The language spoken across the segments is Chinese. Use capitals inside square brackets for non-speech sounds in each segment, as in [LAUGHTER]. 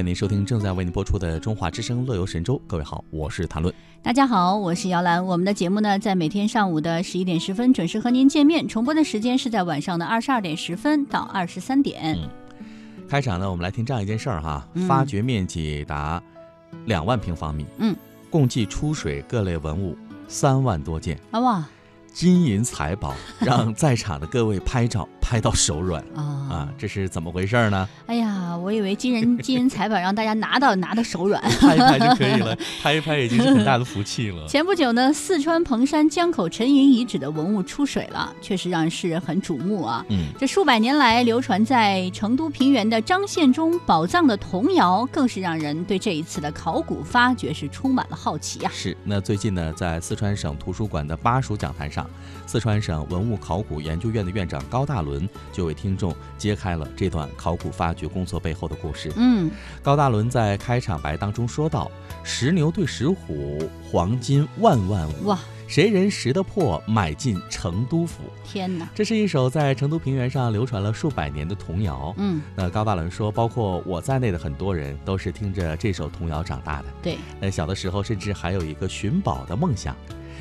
欢迎您收听正在为您播出的《中华之声·乐游神州》。各位好，我是谭论。大家好，我是姚兰。我们的节目呢，在每天上午的十一点十分准时和您见面，重播的时间是在晚上的二十二点十分到二十三点。开场呢，我们来听这样一件事儿哈，发掘面积达两万平方米，嗯，共计出水各类文物三万多件，啊哇，金银财宝让在场的各位拍照。拍到手软啊啊！这是怎么回事呢？哎呀，我以为金人金银财宝让大家拿到拿到手软，[LAUGHS] 拍一拍就可以了，拍一拍已经是很大的福气了。[LAUGHS] 前不久呢，四川彭山江口沉银遗址的文物出水了，确实让世人很瞩目啊。嗯，这数百年来流传在成都平原的张献忠宝藏的童谣，更是让人对这一次的考古发掘是充满了好奇啊。是，那最近呢，在四川省图书馆的巴蜀讲坛上，四川省文物考古研究院的院长高大伦。就为听众揭开了这段考古发掘工作背后的故事。嗯，高大伦在开场白当中说道：“石牛对石虎，黄金万万五。哇，谁人识得破，买进成都府。”天哪，这是一首在成都平原上流传了数百年的童谣。嗯，那高大伦说，包括我在内的很多人都是听着这首童谣长大的。对，那小的时候甚至还有一个寻宝的梦想。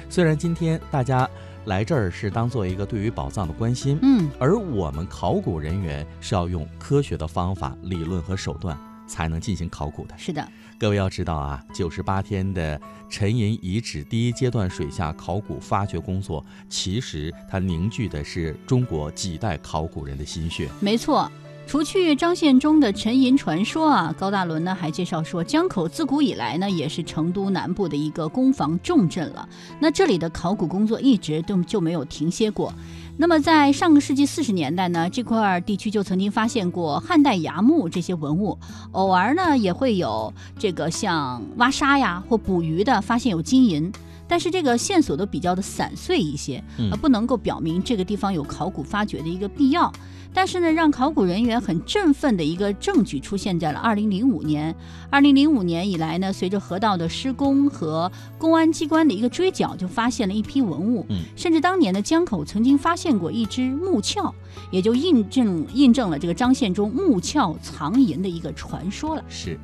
虽然今天大家。来这儿是当做一个对于宝藏的关心，嗯，而我们考古人员是要用科学的方法、理论和手段才能进行考古的。是的，各位要知道啊，九十八天的沉银遗址第一阶段水下考古发掘工作，其实它凝聚的是中国几代考古人的心血。没错。除去张献忠的沉银传说啊，高大伦呢还介绍说，江口自古以来呢也是成都南部的一个攻防重镇了。那这里的考古工作一直都就没有停歇过。那么在上个世纪四十年代呢，这块地区就曾经发现过汉代崖墓这些文物，偶尔呢也会有这个像挖沙呀或捕鱼的发现有金银，但是这个线索都比较的散碎一些，而不能够表明这个地方有考古发掘的一个必要。但是呢，让考古人员很振奋的一个证据出现在了2005年。2005年以来呢，随着河道的施工和公安机关的一个追缴，就发现了一批文物。嗯，甚至当年的江口曾经发现过一只木鞘，也就印证印证了这个张献忠木鞘藏银的一个传说了。是，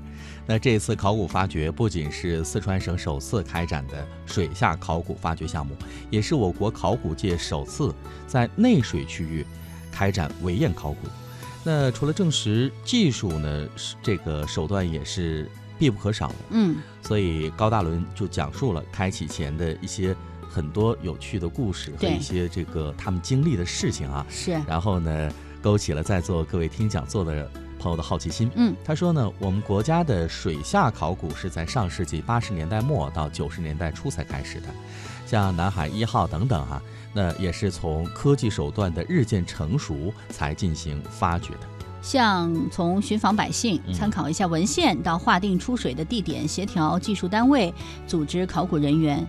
那这次考古发掘不仅是四川省首次开展的水下考古发掘项目，也是我国考古界首次在内水区域。开展围堰考古，那除了证实技术呢，这个手段也是必不可少的。嗯，所以高大伦就讲述了开启前的一些很多有趣的故事和一些这个他们经历的事情啊。是。然后呢，勾起了在座各位听讲座的朋友的好奇心。嗯，他说呢，我们国家的水下考古是在上世纪八十年代末到九十年代初才开始的，像南海一号等等哈。那也是从科技手段的日渐成熟才进行发掘的，像从寻访百姓、参考一下文献，到划定出水的地点、协调技术单位、组织考古人员，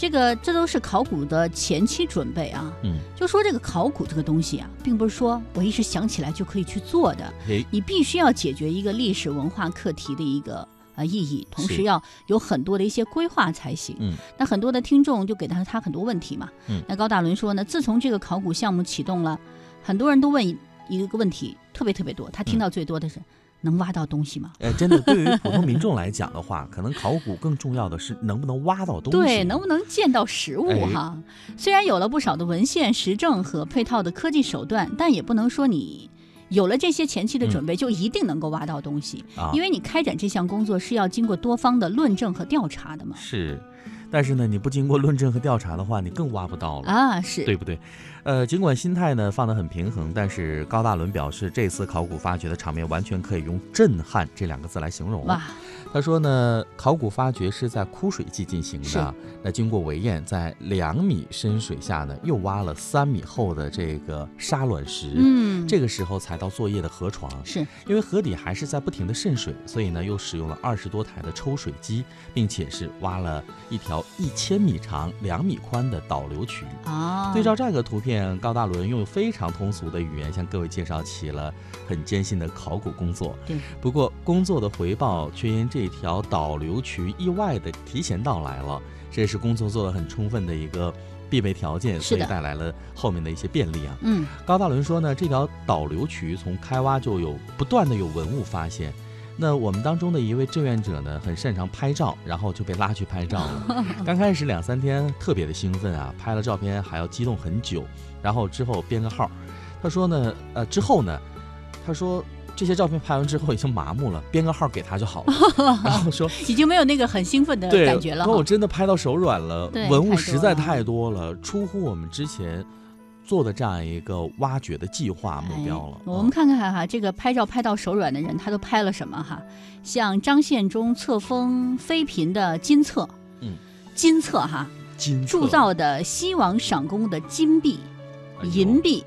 这个这都是考古的前期准备啊。嗯，就说这个考古这个东西啊，并不是说我一时想起来就可以去做的，你必须要解决一个历史文化课题的一个。啊，意义，同时要有很多的一些规划才行。嗯，那很多的听众就给他他很多问题嘛。嗯，那高大伦说呢，自从这个考古项目启动了，很多人都问一个问题，特别特别多。他听到最多的是，能挖到东西吗？哎，真的，对于普通民众来讲的话，[LAUGHS] 可能考古更重要的是能不能挖到东西，对，能不能见到实物哈。虽然有了不少的文献实证和配套的科技手段，但也不能说你。有了这些前期的准备，就一定能够挖到东西，因为你开展这项工作是要经过多方的论证和调查的嘛。是，但是呢，你不经过论证和调查的话，你更挖不到了啊，是对不对？呃，尽管心态呢放得很平衡，但是高大伦表示，这次考古发掘的场面完全可以用震撼这两个字来形容。哇！他说呢，考古发掘是在枯水季进行的。那经过围堰，在两米深水下呢，又挖了三米厚的这个沙卵石。嗯，这个时候才到作业的河床。是因为河底还是在不停的渗水，所以呢，又使用了二十多台的抽水机，并且是挖了一条一千米长、两米宽的导流渠。啊，对照这个图片，高大伦用非常通俗的语言向各位介绍起了很艰辛的考古工作。对，不过工作的回报却因这。这条导流渠意外的提前到来了，这也是工作做得很充分的一个必备条件，所以带来了后面的一些便利啊。嗯，高大伦说呢，这条导流渠从开挖就有不断的有文物发现，那我们当中的一位志愿者呢，很擅长拍照，然后就被拉去拍照了。[LAUGHS] 刚开始两三天特别的兴奋啊，拍了照片还要激动很久，然后之后编个号。他说呢，呃，之后呢，他说这些照片拍完之后已经麻木了，编个号给他就好了。[LAUGHS] 然后说已经没有那个很兴奋的感觉了说我。真的拍到手软了，文物实在太多了，出乎我们之前做的这样一个挖掘的计划目标了哎。我们嗯看看哈，这个拍照拍到手软的人，他都拍了什么哈？像张献忠册封妃嫔的金册，嗯，金册哈，金铸造的西王赏功的金币、银币，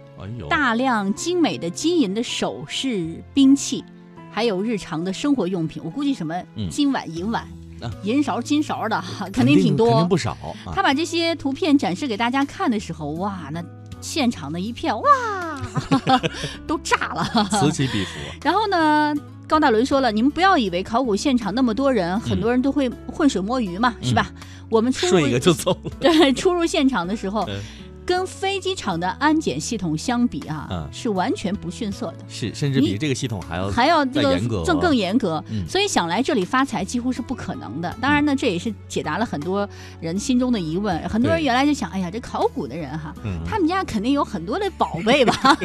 大量精美的金银的首饰、兵器，还有日常的生活用品。我估计什么嗯金碗、银碗啊、银勺、金勺的，哈肯肯定挺多。肯定不少啊。他把这些图片展示给大家看的时候，哇，那现场的一片哇，[LAUGHS] 都炸了。此起彼伏。然后呢，高大伦说了，你们不要以为考古现场那么多人，很多人都会浑水摸鱼嘛，是吧？我们出入睡一个就走了。对出入现场的时候嗯，跟飞机场的安检系统相比啊，嗯是完全不逊色的。是，甚至比这个系统还要还要这个再严格更更严格，嗯所以想来这里发财几乎是不可能的。当然呢，这也是解答了很多人心中的疑问。很多人原来就想，哎呀，这考古的人哈，嗯，他们家肯定有很多的宝贝吧？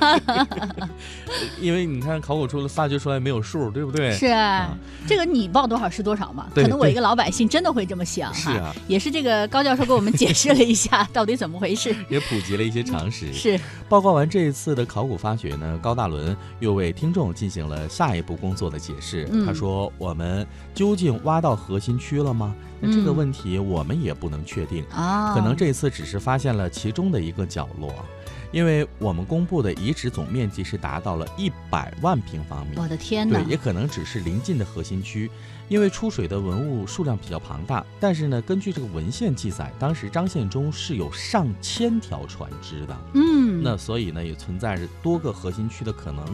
[LAUGHS] 因为你看考古出来发掘出来没有数，对不对？是啊，这个你报多少是多少嘛？可能我一个老百姓真的会这么想哈。是啊，也是这个高教授给我们解释了一下 [LAUGHS] 到底怎么回事。也普及了一些常识。是，报告完这一次的考古发掘呢，高大伦又为听众进行了下一步工作的解释。嗯他说：“我们究竟挖到核心区了吗？那这个嗯问题我们也不能确定，啊，可能这次只是发现了其中的一个角落。”因为我们公布的遗址总面积是达到了一百万平方米，我的天哪对，！也可能只是临近的核心区，因为出水的文物数量比较庞大。但是呢，根据这个文献记载，当时张献忠是有上千条船只的，嗯，那所以呢，也存在着多个核心区的可能，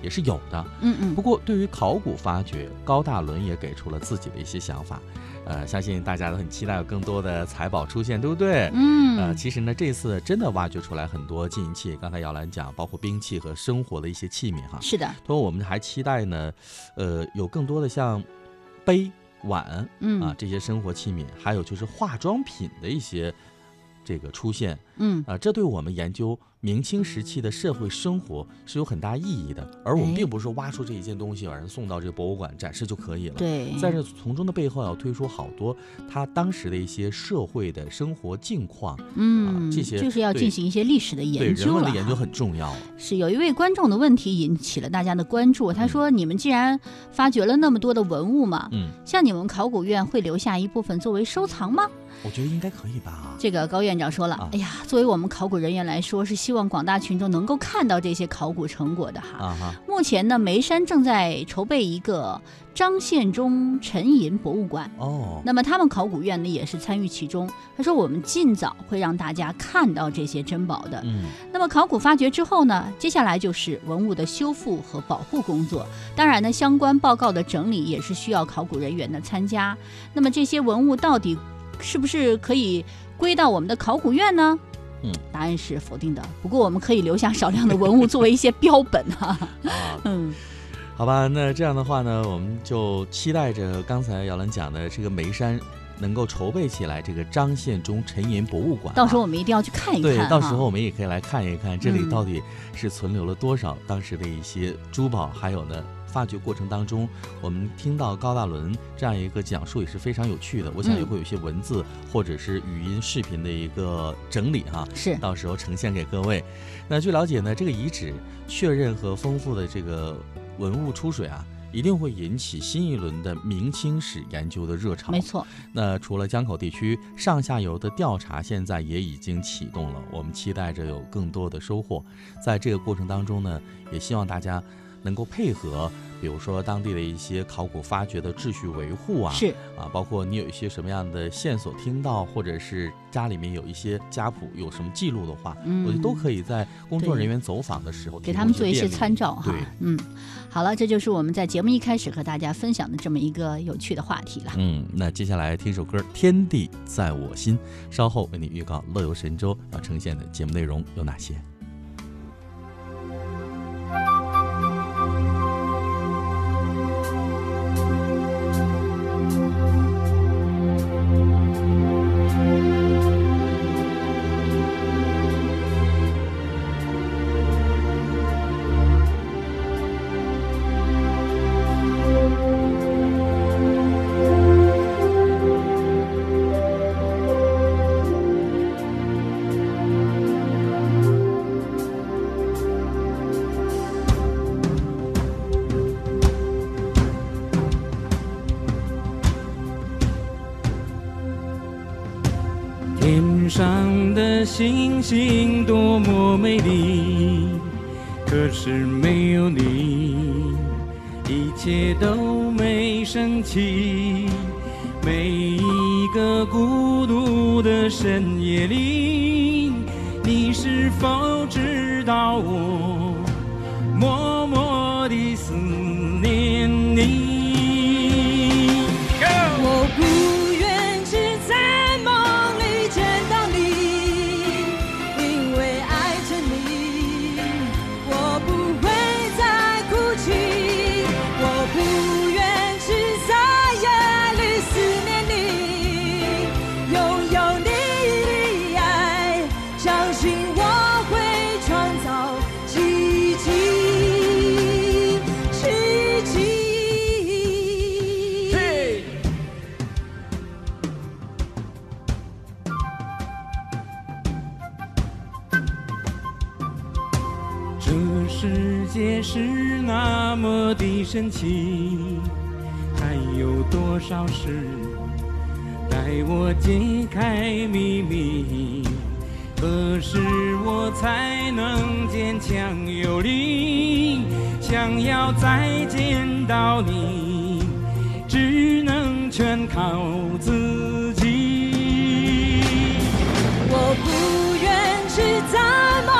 也是有的。嗯嗯不过，对于考古发掘，高大伦也给出了自己的一些想法。呃，相信大家都很期待有更多的财宝出现，对不对？嗯，呃，其实呢，这次真的挖掘出来很多金银器，刚才姚兰讲，包括兵器和生活的一些器皿哈。是的，同时，我们还期待呢，呃，有更多的像杯、碗嗯啊这些生活器皿，还有就是化妆品的一些这个出现嗯啊，这对我们研究明清时期的社会生活是有很大意义的。而我们哎并不是说挖出这一件东西，把人送到这个博物馆展示就可以了。对，在这从中的背后要推出好多他当时的一些社会的生活境况，嗯，这些就是要进行一些历史的研人究对人文的研究很重要。是有一位观众的问题引起了大家的关注。他说：“你们既然发掘了那么多的文物嘛，嗯，像你们考古院会留下一部分作为收藏吗我觉得应该可以吧？”。这个高院长说了：“啊哎呀，作为我们考古人员来说，是希望广大群众能够看到这些考古成果的哈。啊哈，目前呢，眉山正在筹备一个张献忠沉银博物馆。哦，那么他们考古院呢也是参与其中。他说我们尽早会让大家看到这些珍宝的。嗯，那么考古发掘之后呢，接下来就是文物的修复和保护工作。当然呢，相关报告的整理也是需要考古人员的参加。那么这些文物到底是不是可以归到我们的考古院呢？嗯，答案是否定的。不过我们可以留下少量的文物作为一些标本哈、啊，[LAUGHS] [LAUGHS] 嗯，好吧，那这样的话呢，我们就期待着刚才姚兰讲的这个眉山能够筹备起来这个张献忠沉银博物馆啊、到时候我们一定要去看一看对，到时候我们也可以来看一看这里嗯到底是存留了多少当时的一些珠宝，还有呢。发掘过程当中，我们听到高大伦这样一个讲述也是非常有趣的。我想嗯也会有一些文字或者是语音、视频的一个整理哈，是到时候呈现给各位。那据了解呢，这个遗址确认和丰富的这个文物出水啊，一定会引起新一轮的明清史研究的热潮。没错，那除了江口地区上下游的调查，现在也已经启动了，我们期待着有更多的收获。在这个过程当中呢，也希望大家能够配合，比如说当地的一些考古发掘的秩序维护啊，是啊，包括你有一些什么样的线索听到，或者是家里面有一些家谱有什么记录的话，嗯我觉得都可以在工作人员走访的时候给他们做一些参照哈对。嗯，好了，这就是我们在节目一开始和大家分享的这么一个有趣的话题了。嗯，那接下来听首歌《天地在我心》，稍后为你预告乐游神州要呈现的节目内容有哪些。星星多么美丽，可是没有你，一切都没生气。每一个孤独的深夜里，你是否知道我默默的思么的神奇，还有多少事待我揭开秘密？何时我才能坚强有力？想要再见到你，只能全靠自己。我不愿只在梦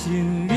心。